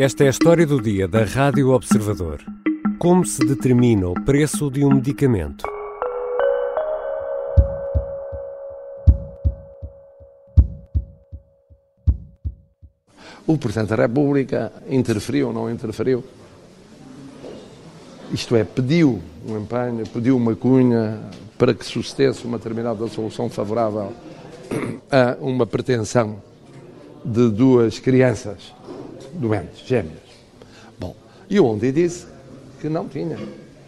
Esta é a história do dia da Rádio Observador. Como se determina o preço de um medicamento? O Presidente da República interferiu ou não interferiu? Isto é, pediu um empenho, pediu uma cunha para que sucedesse uma determinada solução favorável a uma pretensão de duas crianças doentes, gêmeas. Bom, e ontem disse que não tinha,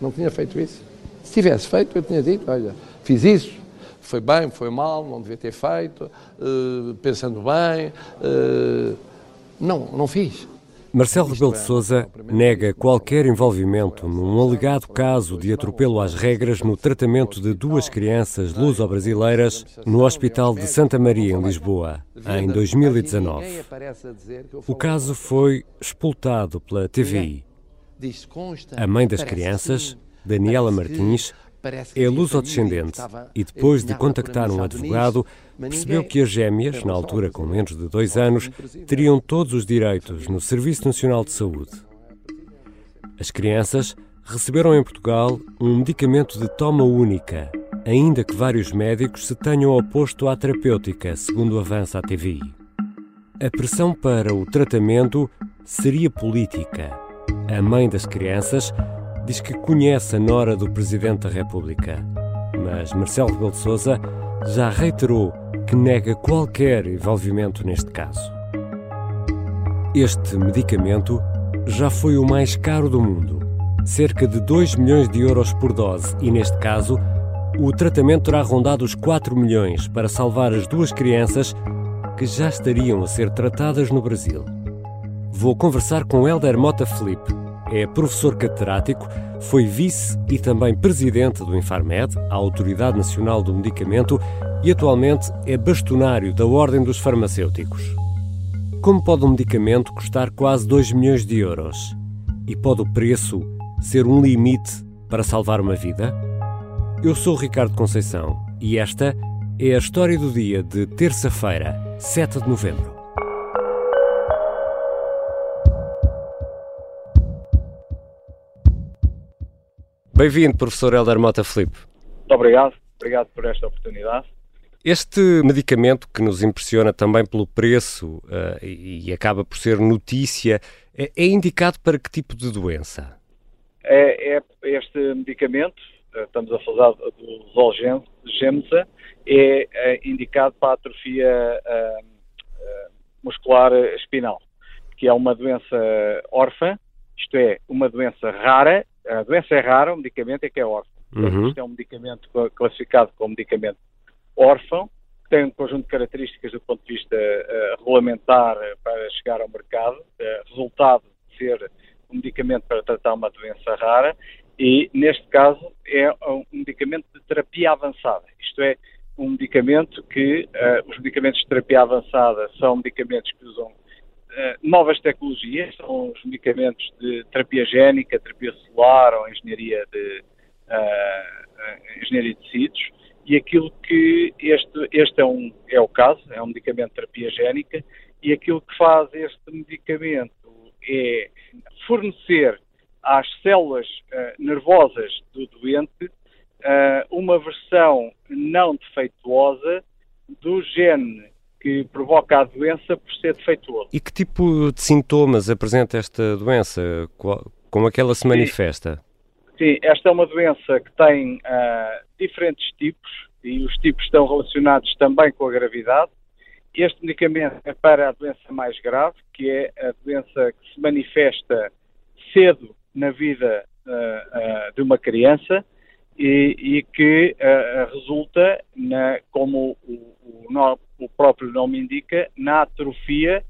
não tinha feito isso. Se tivesse feito, eu tinha dito, olha, fiz isso, foi bem, foi mal, não devia ter feito, uh, pensando bem, uh, não, não fiz. Marcelo Rebelo de Sousa nega qualquer envolvimento num alegado caso de atropelo às regras no tratamento de duas crianças luso-brasileiras no Hospital de Santa Maria, em Lisboa, em 2019. O caso foi expultado pela TVI. A mãe das crianças, Daniela Martins, é luso-descendente e depois de contactar um advogado, percebeu que as gêmeas, na altura com menos de dois anos, teriam todos os direitos no Serviço Nacional de Saúde. As crianças receberam em Portugal um medicamento de toma única, ainda que vários médicos se tenham oposto à terapêutica, segundo avança a TVI. A pressão para o tratamento seria política. A mãe das crianças diz que conhece a nora do Presidente da República, mas Marcelo Rebelo de Sousa já reiterou que nega qualquer envolvimento neste caso. Este medicamento já foi o mais caro do mundo, cerca de 2 milhões de euros por dose, e neste caso, o tratamento terá rondado os 4 milhões para salvar as duas crianças que já estariam a ser tratadas no Brasil. Vou conversar com Helder Mota Felipe, é professor catedrático, foi vice e também presidente do Infarmed, a Autoridade Nacional do Medicamento, e atualmente é bastonário da Ordem dos Farmacêuticos. Como pode um medicamento custar quase 2 milhões de euros? E pode o preço ser um limite para salvar uma vida? Eu sou Ricardo Conceição e esta é a história do dia de terça-feira, 7 de novembro. Bem-vindo, professor Helder Mota Felipe. Muito obrigado, obrigado por esta oportunidade. Este medicamento que nos impressiona também pelo preço uh, e, acaba por ser notícia, é, é, indicado para que tipo de doença? É, é este medicamento, uh, estamos a falar do Zolgenza, é, é, indicado para a atrofia uh, muscular espinal, que é uma doença órfã, isto é, uma doença rara a doença é rara, o medicamento é que é órfão. Uhum. Isto é um medicamento classificado como medicamento órfão, que tem um conjunto de características do ponto de vista uh, regulamentar para chegar ao mercado, uh, resultado de ser um medicamento para tratar uma doença rara, e neste caso é um medicamento de terapia avançada. Isto é, um medicamento que, uh, os medicamentos de terapia avançada são medicamentos que usam eh, novas tecnologias, são os medicamentos de terapia génica, terapia celular ou engenharia de, uh, engenharia de tecidos, e aquilo que este, este é, um, é o caso, é um medicamento de terapia génica, e aquilo que faz este medicamento é fornecer às células uh, nervosas do doente uh, uma versão não defeituosa do gene que provoca a doença por ser defeituoso. E que tipo de sintomas apresenta esta doença? Como é que ela se manifesta? Sim, esta é uma doença que tem uh, diferentes tipos e os tipos estão relacionados também com a gravidade. Este medicamento é para a doença mais grave, que é a doença que se manifesta cedo na vida uh, uh, de uma criança e, e que resulta, na, como o, o, o próprio nome indica, na atrofia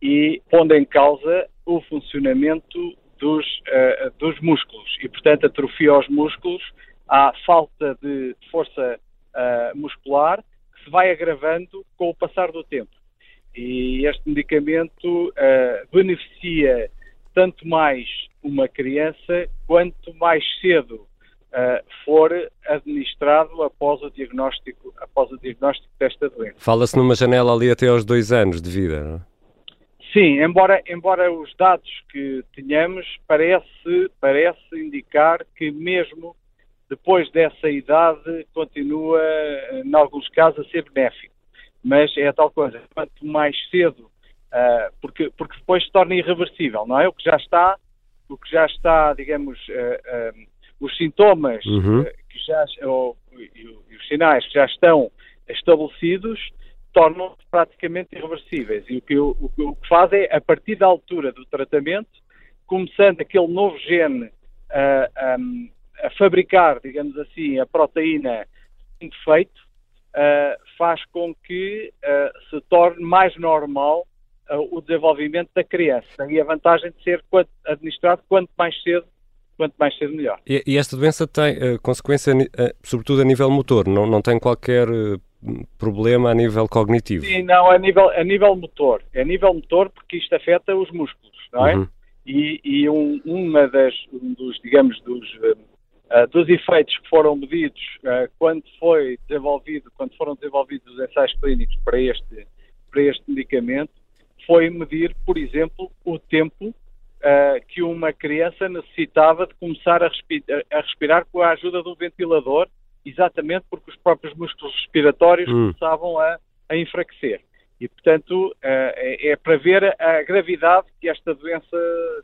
e pondo em causa o funcionamento dos, uh, dos músculos. E, portanto, atrofia aos músculos, há falta de força uh, muscular que se vai agravando com o passar do tempo. E este medicamento uh, beneficia tanto mais uma criança quanto mais cedo uh, for administrado após o diagnóstico, após o diagnóstico desta doença. Fala-se numa janela ali até aos dois anos de vida, não é? Sim, embora, embora os dados que tenhamos parece, parece indicar que mesmo depois dessa idade continua, em alguns casos, a ser benéfico. Mas é a tal coisa, quanto mais cedo, uh, porque, porque depois se torna irreversível, não é? O que já está, o que já está, digamos, uh, uh, os sintomas uhum. que já, ou, e, os sinais que já estão estabelecidos tornam-se praticamente irreversíveis. E o que, o, o que faz é, a partir da altura do tratamento, começando aquele novo gene a, a fabricar, digamos assim, a proteína defeito, uh, faz com que uh, se torne mais normal uh, o desenvolvimento da criança. E a vantagem de ser administrado quanto mais cedo, quanto mais cedo melhor. E, e esta doença tem consequência, sobretudo a nível motor, não, não tem qualquer problema a nível cognitivo? Sim, não, a nível, a nível motor. A nível motor porque isto afeta os músculos, não é? Uhum. E, e um, uma das, um dos, digamos, dos uh, dos efeitos que foram medidos uh, quando foi desenvolvido, quando foram desenvolvidos os ensaios clínicos para este, para este medicamento, foi medir, por exemplo, o tempo uh, que uma criança necessitava de começar a, respirar, a respirar com a ajuda de um ventilador, exatamente porque os próprios músculos respiratórios hum. começavam a, a enfraquecer. E, portanto, é, é para ver a gravidade que esta doença,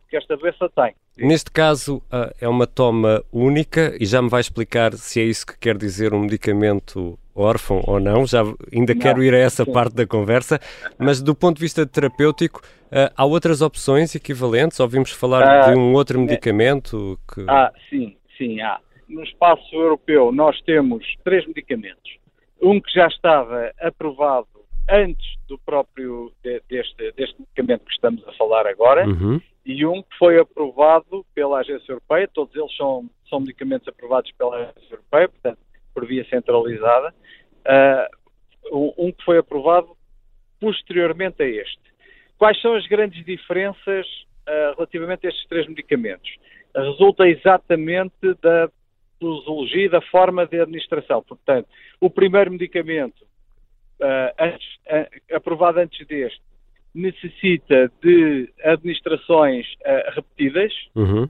que esta doença tem. Neste caso, é uma toma única e já me vai explicar se é isso que quer dizer um medicamento órfão ou não. Já ainda não, quero ir a essa parte da conversa, mas do ponto de vista terapêutico, há outras opções equivalentes? Ouvimos falar ah, de um outro medicamento que... Ah, sim, sim, há. No espaço europeu nós temos três medicamentos. Um que já estava aprovado antes do próprio deste, deste medicamento que estamos a falar agora uhum. e um que foi aprovado pela Agência Europeia, todos eles são, são medicamentos aprovados pela Agência Europeia, portanto, por via centralizada, uh, um que foi aprovado posteriormente a este. Quais são as grandes diferenças uh, relativamente a estes três medicamentos? Resulta exatamente da posologia e da forma de administração. Portanto, o primeiro medicamento uh, antes, uh, aprovado antes deste, necessita de administrações repetidas. Uhum.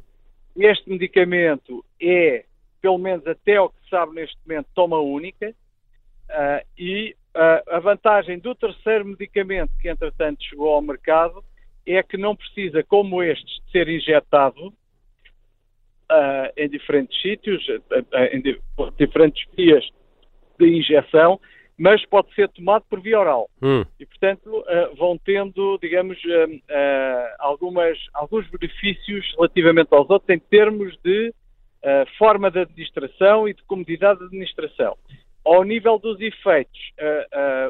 Este medicamento é, pelo menos até o que se sabe neste momento, toma única. e a vantagem do terceiro medicamento que, entretanto, chegou ao mercado é que não precisa, como este, de ser injetado em diferentes sítios, em diferentes vias de injeção, mas pode ser tomado por via oral. Hum. E, portanto, uh, vão tendo, digamos, uh, uh, algumas, alguns benefícios relativamente aos outros em termos de forma de administração e de comodidade de administração. Ao nível dos efeitos,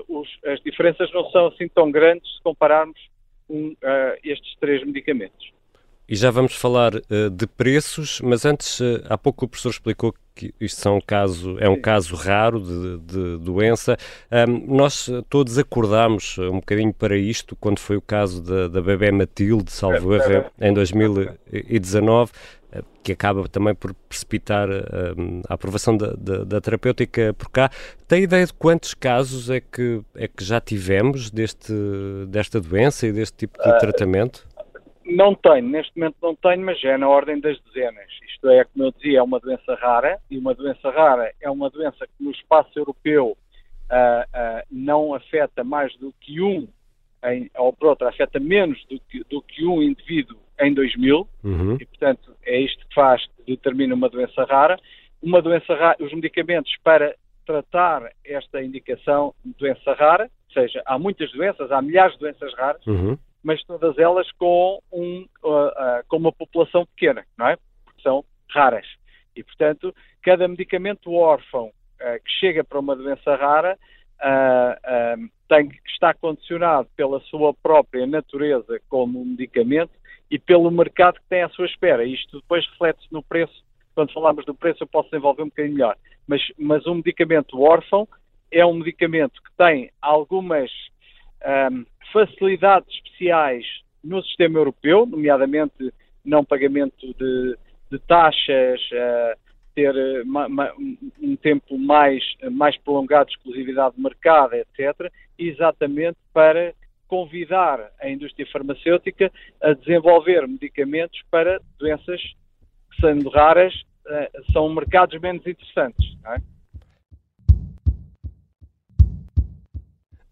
os, as diferenças não são assim tão grandes se compararmos um, estes três medicamentos. E já vamos falar uh, de preços, mas antes, uh, há pouco o professor explicou que isto são um caso, é um caso raro de, de doença. Um, nós todos acordámos um bocadinho para isto quando foi o caso da, da bebê Matilde, salvo erro, em 2019 eh, que acaba também por precipitar a aprovação da, da, da, terapêutica por cá. Tem ideia de quantos casos é que, é que já tivemos deste, desta doença e deste tipo de uh, tratamento? Não tenho, neste momento não tenho, mas é na ordem das dezenas. Isto é, como eu dizia, é uma doença rara, e uma doença rara é uma doença que no espaço europeu uh, uh, não afeta mais do que um, em, ou por outra, afeta menos do que, do que um indivíduo em 2000, uhum. e portanto é isto que faz, que determina uma doença rara. Uma doença rara, os medicamentos para tratar esta indicação de doença rara, ou seja, há muitas doenças, há milhares de doenças raras, uhum mas todas elas com, um, uh, uh, com uma população pequena, não é? Porque são raras. E, portanto, cada medicamento órfão uh, que chega para uma doença rara tem que estar condicionado pela sua própria natureza como medicamento e pelo mercado que tem à sua espera. Isto depois reflete-se no preço. Quando falamos do preço, eu posso desenvolver um bocadinho melhor. Mas, mas um medicamento órfão é um medicamento que tem algumas um, facilidades especiais no sistema europeu, nomeadamente não pagamento de, de taxas, uh, ter ma, um tempo mais, mais prolongado de exclusividade de mercado, etc., exatamente para convidar a indústria farmacêutica a desenvolver medicamentos para doenças que, sendo raras, uh, são mercados menos interessantes. É?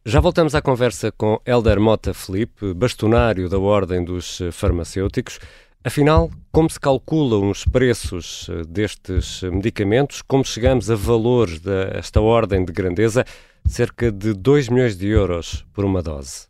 Já voltamos à conversa com Helder Mota Felipe, bastonário da Ordem dos Farmacêuticos. Afinal, como se calculam os preços eh, destes medicamentos? Como chegamos a valores desta ordem de grandeza? Cerca de 2 milhões de euros por uma dose.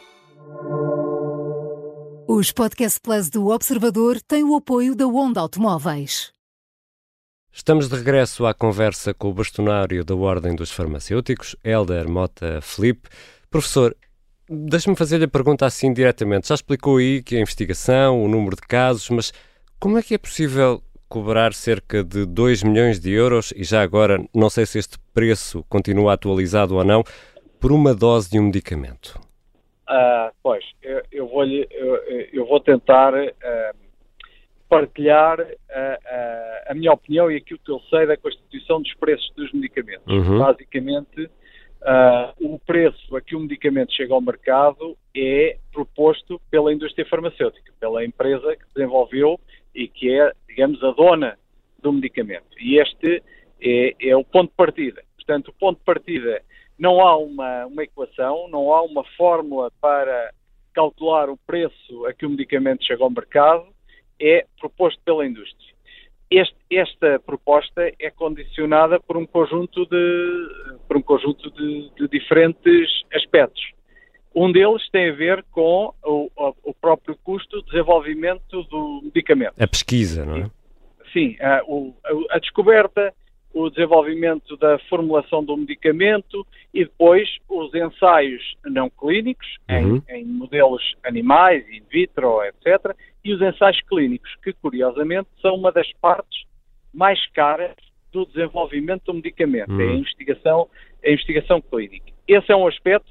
Os Podcast Plus do Observador têm o apoio da Onda Automóveis. Estamos de regresso à conversa com o bastonário da Ordem dos Farmacêuticos, Helder Mota Felipe. Professor, Deixa-me fazer-lhe a pergunta assim diretamente. Já explicou aí que a investigação, o número de casos, mas como é que é possível cobrar cerca de 2 milhões de euros, e já agora não sei se este preço continua atualizado ou não, por uma dose de um medicamento? Ah, pois, eu, eu, vou, eu, eu vou tentar uh, partilhar uh, uh, a minha opinião e aquilo que eu sei da constituição dos preços dos medicamentos. Uhum. Basicamente, o preço a que o medicamento chega ao mercado é proposto pela indústria farmacêutica, pela empresa que desenvolveu e que é, digamos, a dona do medicamento. E este é, é o ponto de partida. Portanto, o ponto de partida não há uma, uma equação, não há uma fórmula para calcular o preço a que o medicamento chega ao mercado, é proposto pela indústria. Este, esta proposta é condicionada por um conjunto de, por um conjunto de, de diferentes aspectos. Um deles tem a ver com o, o, próprio custo de desenvolvimento do medicamento. A pesquisa, não é? Sim, a, a, descoberta, o desenvolvimento da formulação do medicamento e depois os ensaios não clínicos uhum. em, em, modelos animais, in vitro, etc. E os ensaios clínicos, que curiosamente são uma das partes mais caras do desenvolvimento do medicamento, uhum. é a investigação, a investigação clínica. Esse é um aspecto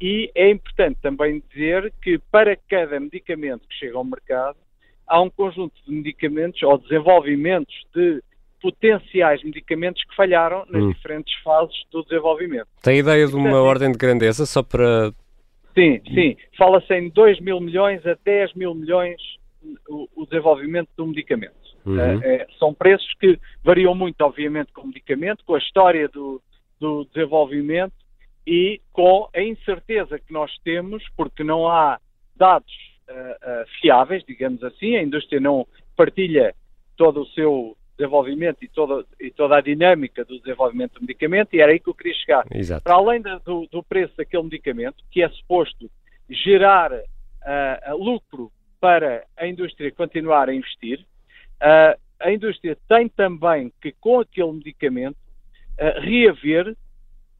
e é importante também dizer que para cada medicamento que chega ao mercado, há um conjunto de medicamentos ou desenvolvimentos de potenciais medicamentos que falharam nas hum. diferentes fases do desenvolvimento. Tem ideia de uma ordem de grandeza só para. Sim, sim. Fala-se em 2 mil milhões a 10 mil milhões o, o desenvolvimento do medicamento. Uhum. É, são preços que variam muito, obviamente, com o medicamento, com a história do, do desenvolvimento e com a incerteza que nós temos, porque não há dados uh, uh, fiáveis, digamos assim, a indústria não partilha todo o seu desenvolvimento e toda, e toda a dinâmica do desenvolvimento do medicamento, e era aí que eu queria chegar. Exato. Para além do, do, preço daquele medicamento, que é suposto gerar uh, lucro para a indústria continuar a investir, uh, a indústria tem também que, com aquele medicamento, uh, reaver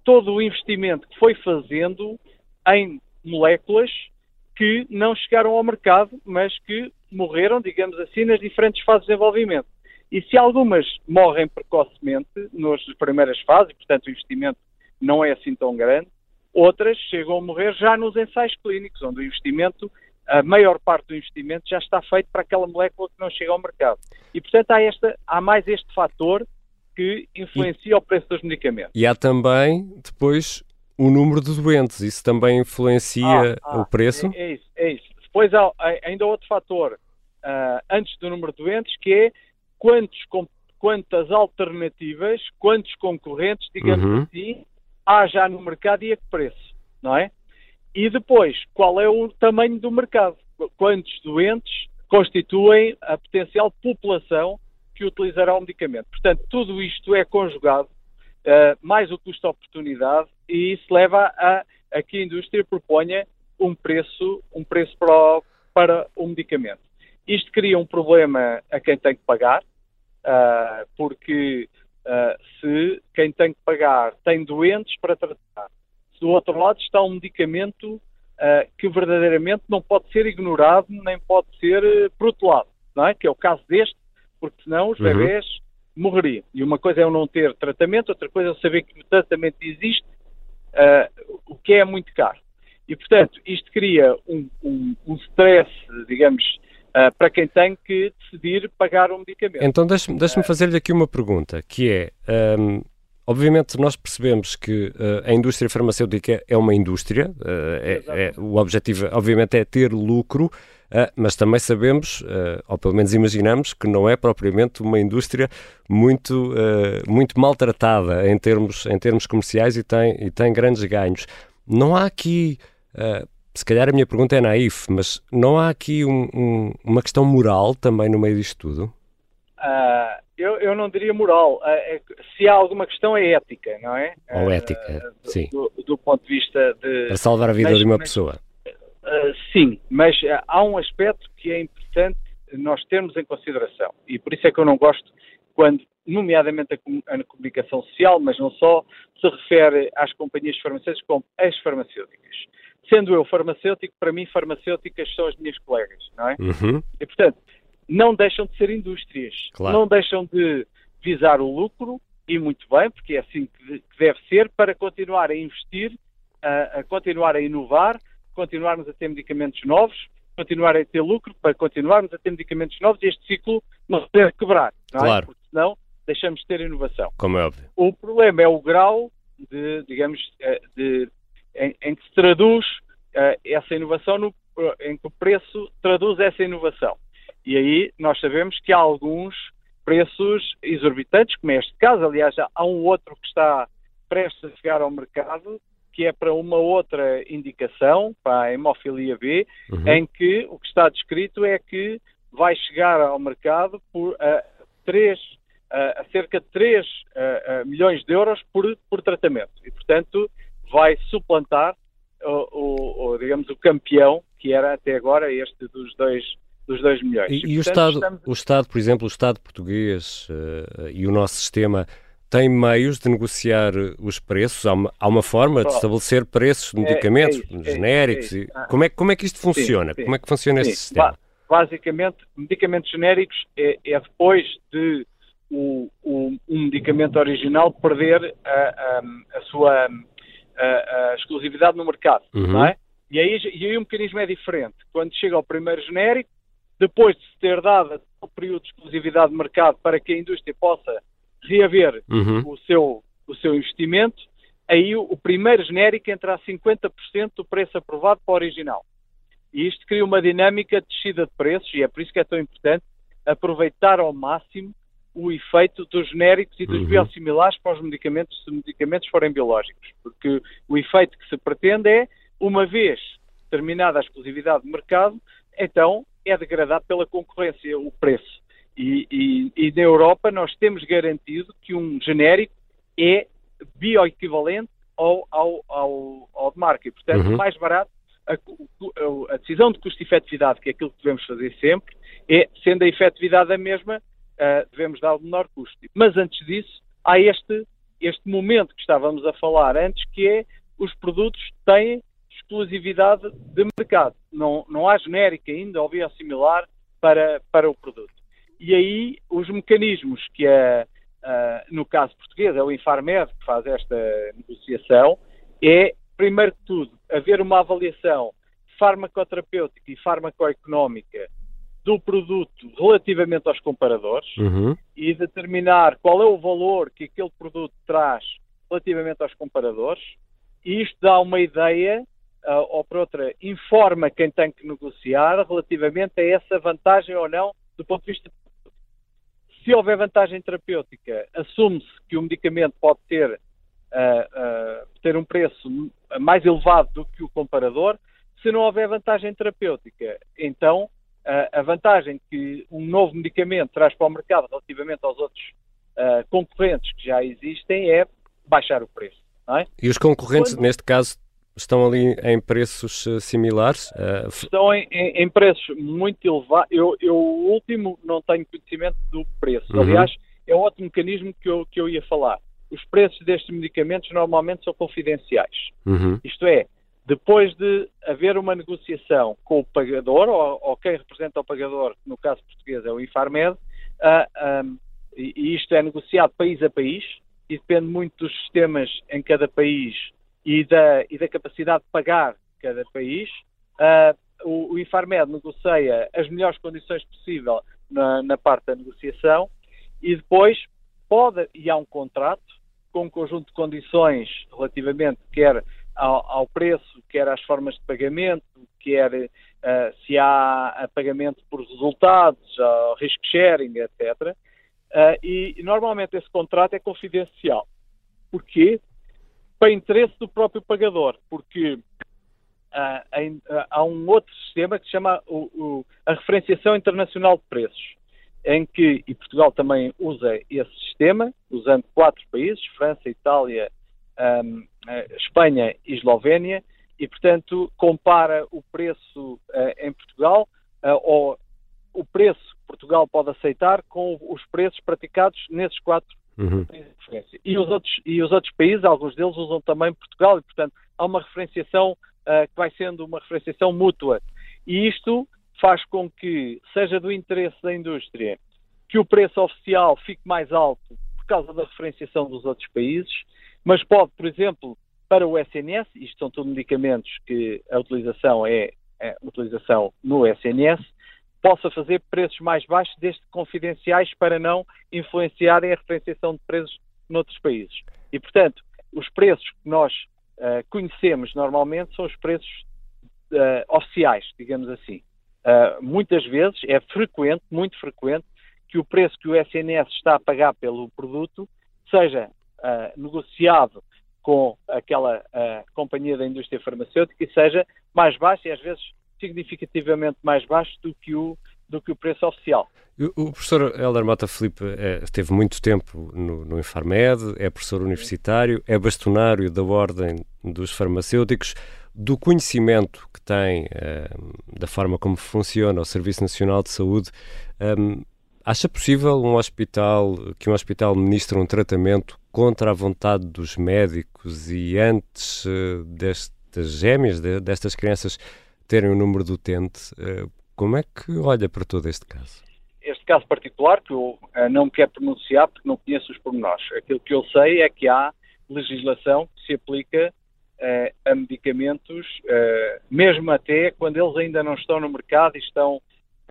todo o investimento que foi fazendo em moléculas que não chegaram ao mercado, mas que morreram, digamos assim, nas diferentes fases de desenvolvimento. E se algumas morrem precocemente nas primeiras fases, portanto o investimento não é assim tão grande, outras chegam a morrer já nos ensaios clínicos, onde o investimento, a maior parte do investimento já está feito para aquela molécula que não chega ao mercado. E portanto há, esta, há mais este fator que influencia e, o preço dos medicamentos. E há também depois o número de doentes, isso também influencia ah, ah, o preço? É, é, isso, é isso. Depois há ainda outro fator, uh, antes do número de doentes, que é quantos, quantas alternativas, quantos concorrentes, digamos uhum. assim, há já no mercado e a que preço, não é? E depois, qual é o tamanho do mercado? Quantos doentes constituem a potencial população que utilizará o medicamento? Portanto, tudo isto é conjugado, uh, mais o custo-oportunidade, e isso leva a, a que a indústria proponha um preço, um preço para o, para o medicamento. Isto cria um problema a quem tem que pagar, uh, porque uh, se quem tem que pagar tem doentes para tratar. Se do outro lado está um medicamento uh, que verdadeiramente não pode ser ignorado nem pode ser protelado, não é? que é o caso deste, porque senão os uhum. bebés morreriam. E uma coisa é eu não ter tratamento, outra coisa é eu saber que o tratamento existe, o que é muito caro. E, portanto, isto cria um, um, um stress, digamos, uh, para quem tem que decidir pagar um medicamento. Então, deixe-me deixe fazer-lhe aqui uma pergunta, que é, um, obviamente nós percebemos que uh, a indústria farmacêutica é uma indústria, é, é, o objetivo, obviamente, é ter lucro, Uh, mas também sabemos, uh, ou pelo menos imaginamos, que não é propriamente uma indústria muito, uh, muito maltratada em termos, em termos comerciais e tem, e tem grandes ganhos. Não há aqui, se calhar a minha pergunta é naif, mas não há aqui um, um, uma questão moral também no meio disto tudo? Eu, eu, não diria moral. É, se há alguma questão é ética, não é? Ou ética, sim. Do, do, ponto de vista de... Para salvar a vida mas, de uma mas, pessoa. Uh, sim, mas uh, há um aspecto que é importante nós termos em consideração e por isso é que eu não gosto quando, nomeadamente a, a comunicação social, mas não só, se refere às companhias farmacêuticas como as farmacêuticas. Sendo eu farmacêutico, para mim farmacêuticas são as minhas colegas, não é? Uhum. E portanto, não deixam de ser indústrias, claro. não deixam de visar o lucro e muito bem, porque é assim que deve ser para continuar a investir, a, a continuar a inovar continuarmos a ter medicamentos novos, continuar a ter lucro, para continuarmos a ter medicamentos novos e este ciclo não deve quebrar, não é? claro. Porque senão deixamos de ter inovação. Como é óbvio. O problema é o grau de, digamos, eh, de, em, em que se traduz uh, essa inovação, no, em que o preço traduz essa inovação. E aí nós sabemos que há alguns preços exorbitantes, como é este caso, aliás, há um outro que está prestes a chegar ao mercado, que é para uma outra indicação, para a hemofilia B, uhum. em que o que está descrito é que vai chegar ao mercado por uh, três, a cerca de 3 uh, milhões de euros por, por tratamento. E, portanto, vai suplantar o, o, digamos, o campeão, que era até agora este dos dois dos 2 milhões. E, e, e portanto, o, Estado, estamos... o Estado, por exemplo, o Estado português e o nosso sistema tem meios de negociar os preços? Há uma, há uma forma de estabelecer preços de medicamentos é, é, é genéricos? É, ah. como, é, como é que isto funciona? Sim, sim. Como é que funciona sim. este sistema? Basicamente, medicamentos genéricos é, é depois de o, o, um medicamento original perder a, a, a sua a, a, exclusividade no mercado, uhum. não é? E aí, e aí o mecanismo é diferente. Quando chega ao primeiro genérico, depois de se ter dado o período de exclusividade de mercado para que a indústria possa reaver uhum. o, seu, o seu investimento, aí o, o primeiro genérico entra a 50% do preço aprovado para o original. E isto cria uma dinâmica de descida de preços, e é por isso que é tão importante aproveitar ao máximo o efeito dos genéricos e dos uhum. biosimilares para os medicamentos, se os medicamentos forem biológicos. Porque o efeito que se pretende é, uma vez terminada a exclusividade de mercado, então é degradado pela concorrência o preço. E, e, e, na Europa nós temos garantido que um genérico é bioequivalente ao, ao, ao, ao de marca. E, portanto, uhum. mais barato, a, a, decisão de custo-efetividade, que é aquilo que devemos fazer sempre, é, sendo a efetividade a mesma, uh, devemos dar o menor custo. Mas antes disso, há este, este momento que estávamos a falar antes, que é os produtos têm exclusividade de mercado. Não, não há genérico ainda ou biosimilar para, para o produto. E aí os mecanismos que é, uh, no caso português, é o Infarmed que faz esta negociação, é, primeiro de tudo, haver uma avaliação farmacoterapêutica e farmacoeconómica do produto relativamente aos comparadores uhum. e determinar qual é o valor que aquele produto traz relativamente aos comparadores. E isto dá uma ideia, uh, ou por outra, informa quem tem que negociar relativamente a essa vantagem ou não do ponto de vista se houver vantagem terapêutica, assume-se que o medicamento pode ter, uh, uh, ter um preço mais elevado do que o comparador. Se não houver vantagem terapêutica, então a vantagem que um novo medicamento traz para o mercado relativamente aos outros concorrentes que já existem é baixar o preço. É? E os concorrentes, Quando... neste caso, Estão ali em preços uh, similares? Uh, Estão em, em, em, preços muito elevados. Eu, eu, o último, não tenho conhecimento do preço. Uhum. Aliás, é outro mecanismo que eu, que eu ia falar. Os preços destes medicamentos normalmente são confidenciais. Uhum. Isto é, depois de haver uma negociação com o pagador, ou, ou quem representa o pagador, no caso português é o Infarmed, uh, um, e, e isto é negociado país a país, e depende muito dos sistemas em cada país e da, e da capacidade de pagar cada país. Uh, o, o Infarmed negocia as melhores condições possível na, na, parte da negociação e depois pode, e há um contrato com um conjunto de condições relativamente quer ao, ao preço, quer às formas de pagamento, quer uh, se há pagamento por resultados, ao risk sharing, etc. Uh, e, e, normalmente esse contrato é confidencial. Porquê? Para interesse do próprio pagador, porque há um outro sistema que se chama o, o, a referenciação internacional de preços, em que, e Portugal também usa esse sistema, usando quatro países, França, Itália, um, Espanha e Eslovénia, e, portanto, compara o preço em Portugal ou o preço que Portugal pode aceitar com os preços praticados nesses quatro uhum. países de referência. E os, outros, e os outros países, alguns deles usam também Portugal, e portanto há uma referenciação uh, que vai sendo uma referenciação mútua. E isto faz com que seja do interesse da indústria que o preço oficial fique mais alto por causa da referenciação dos outros países, mas pode, por exemplo, para o SNS, isto são tudo medicamentos que a utilização é, é utilização no SNS, possa fazer preços mais baixos, desde confidenciais, para não influenciarem a referenciação de preços noutros países. E, portanto, os preços que nós uh, conhecemos normalmente são os preços uh, oficiais, digamos assim. Uh, muitas vezes é frequente, muito frequente, que o preço que o SNS está a pagar pelo produto seja negociado com aquela companhia da indústria farmacêutica e seja mais baixo e às vezes significativamente mais baixo do que o, do que o preço oficial. O professor Helder Mota Felipe é, esteve muito tempo no, no Infarmed, é professor universitário, é bastonário da Ordem dos Farmacêuticos. Do conhecimento que tem é, da forma como funciona o Serviço Nacional de Saúde, é, acha possível um hospital, que um hospital ministre um tratamento contra a vontade dos médicos e antes eh, destas gêmeas, destas crianças terem o número do utente. Eh, como é que olha para todo este caso? Este caso particular, que eu eh, não quero pronunciar porque não conheço os pormenores. Aquilo que eu sei é que há legislação que se aplica uh, a medicamentos, uh, mesmo até quando eles ainda não estão no mercado e estão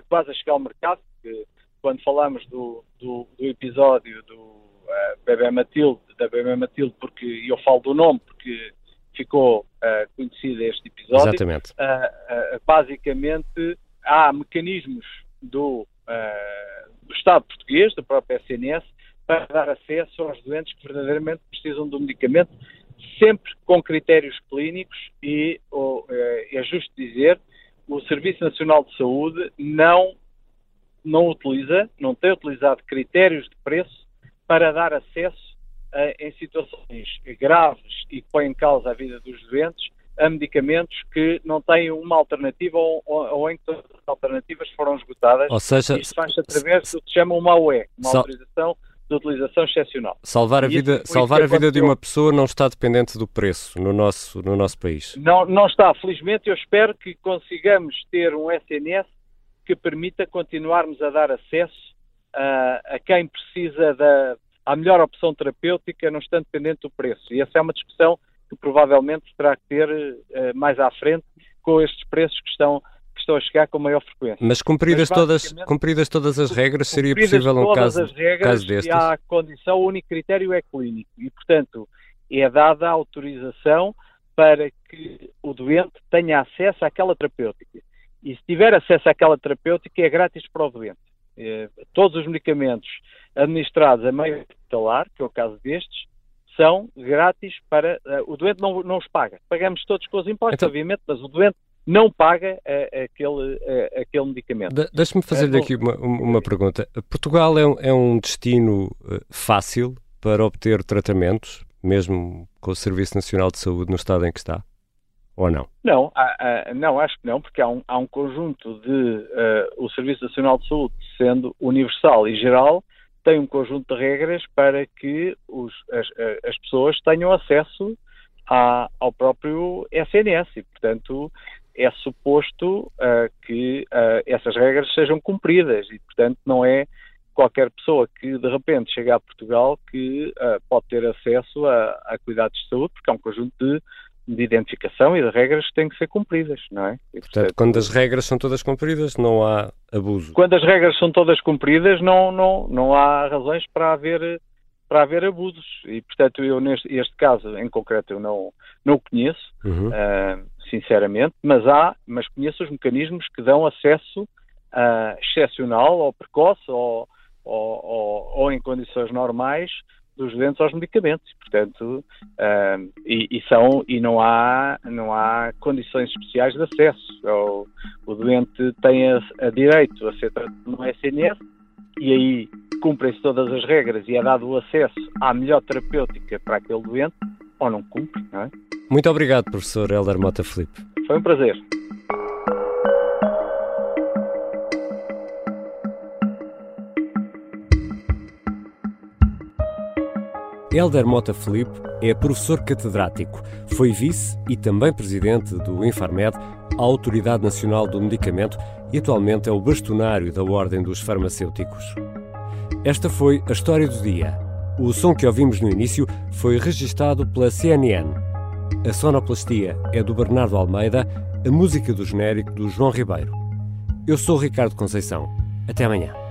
quase a chegar ao mercado, porque quando falamos do, do, do episódio do uh, Matilde, da bebê Matilde, porque eu falo do nome, porque ficou uh, conhecido este episódio. Exatamente. Uh, basicamente, há mecanismos do, do Estado português, do próprio SNS, para dar acesso aos doentes que verdadeiramente precisam do medicamento, sempre com critérios clínicos e, ou, é justo dizer, o Serviço Nacional de Saúde não, não utiliza, não tem utilizado critérios de preço para dar acesso em situações graves e que põem em causa a vida dos doentes a medicamentos que não têm uma alternativa ou, ou, ou em que todas as alternativas foram esgotadas. Ou seja, Isto faz através do que se chama uma UE, uma sal... autorização de utilização excepcional. Salvar a vida, salvar a vida de uma pessoa não está dependente do preço no nosso, no nosso país. Não, não está, felizmente. Eu espero que consigamos ter um SNS que permita continuarmos a dar acesso a quem precisa da, à melhor opção terapêutica, não estando dependente do preço. E essa é uma discussão que provavelmente terá que ter uh, mais à frente com estes preços que estão, que estão a chegar com maior frequência. Mas cumpridas, Mas, todas, cumpridas todas as regras, seria possível um caso, as regras, caso destes? há a condição, o único critério é clínico. E, portanto, é dada a autorização para que o doente tenha acesso àquela terapêutica. E se tiver acesso àquela terapêutica, é grátis para o doente. Eh, todos os medicamentos administrados a meio hospitalar, que é o caso destes, são grátis para. Uh, o doente não, não os paga. Pagamos todos com os impostos, então, obviamente, mas o doente não paga uh, aquele, uh, aquele medicamento. De, Deixe-me fazer-lhe aqui uma, uma pergunta. Portugal é um, é um destino fácil para obter tratamentos, mesmo com o Serviço Nacional de Saúde no estado em que está? Ou não? Não, há, há, não acho que não, porque há um, há um conjunto de. o Serviço Nacional de Saúde sendo universal e geral tem um conjunto de regras para que os, as, as, pessoas tenham acesso à, ao próprio SNS e, portanto, é suposto uh, que uh, essas regras sejam cumpridas e, portanto, não é qualquer pessoa que de repente chega a Portugal que uh, pode ter acesso a, a, cuidados de saúde, porque é um conjunto de, de, identificação e de regras que têm que ser cumpridas, não é? E, portanto, quando as regras são todas cumpridas, não há abuso. Quando as regras são todas cumpridas, não, não, não há razões para haver para haver abusos e portanto eu neste este caso em concreto eu não não conheço uhum. uh, sinceramente mas há mas conheço os mecanismos que dão acesso uh, excepcional ou precoce ou, ou, ou, ou, em condições normais dos doentes aos medicamentos portanto uh, e, e, são e não há não há condições especiais de acesso o, o doente tem a, a direito a ser tratado no SNS e aí cumprem-se todas as regras e é dado o acesso à melhor terapêutica para aquele doente, ou não cumpre, não é? Muito obrigado, professor Helder Mota Felipe. Foi um prazer. Helder Mota Felipe é professor catedrático, foi vice e também presidente do Infarmed, a Autoridade Nacional do Medicamento, e atualmente é o bastonário da Ordem dos Farmacêuticos. Esta foi a história do dia. O som que ouvimos no início foi registado pela CNN. A sonoplastia é do Bernardo Almeida, a música do genérico do João Ribeiro. Eu sou Ricardo Conceição. Até amanhã.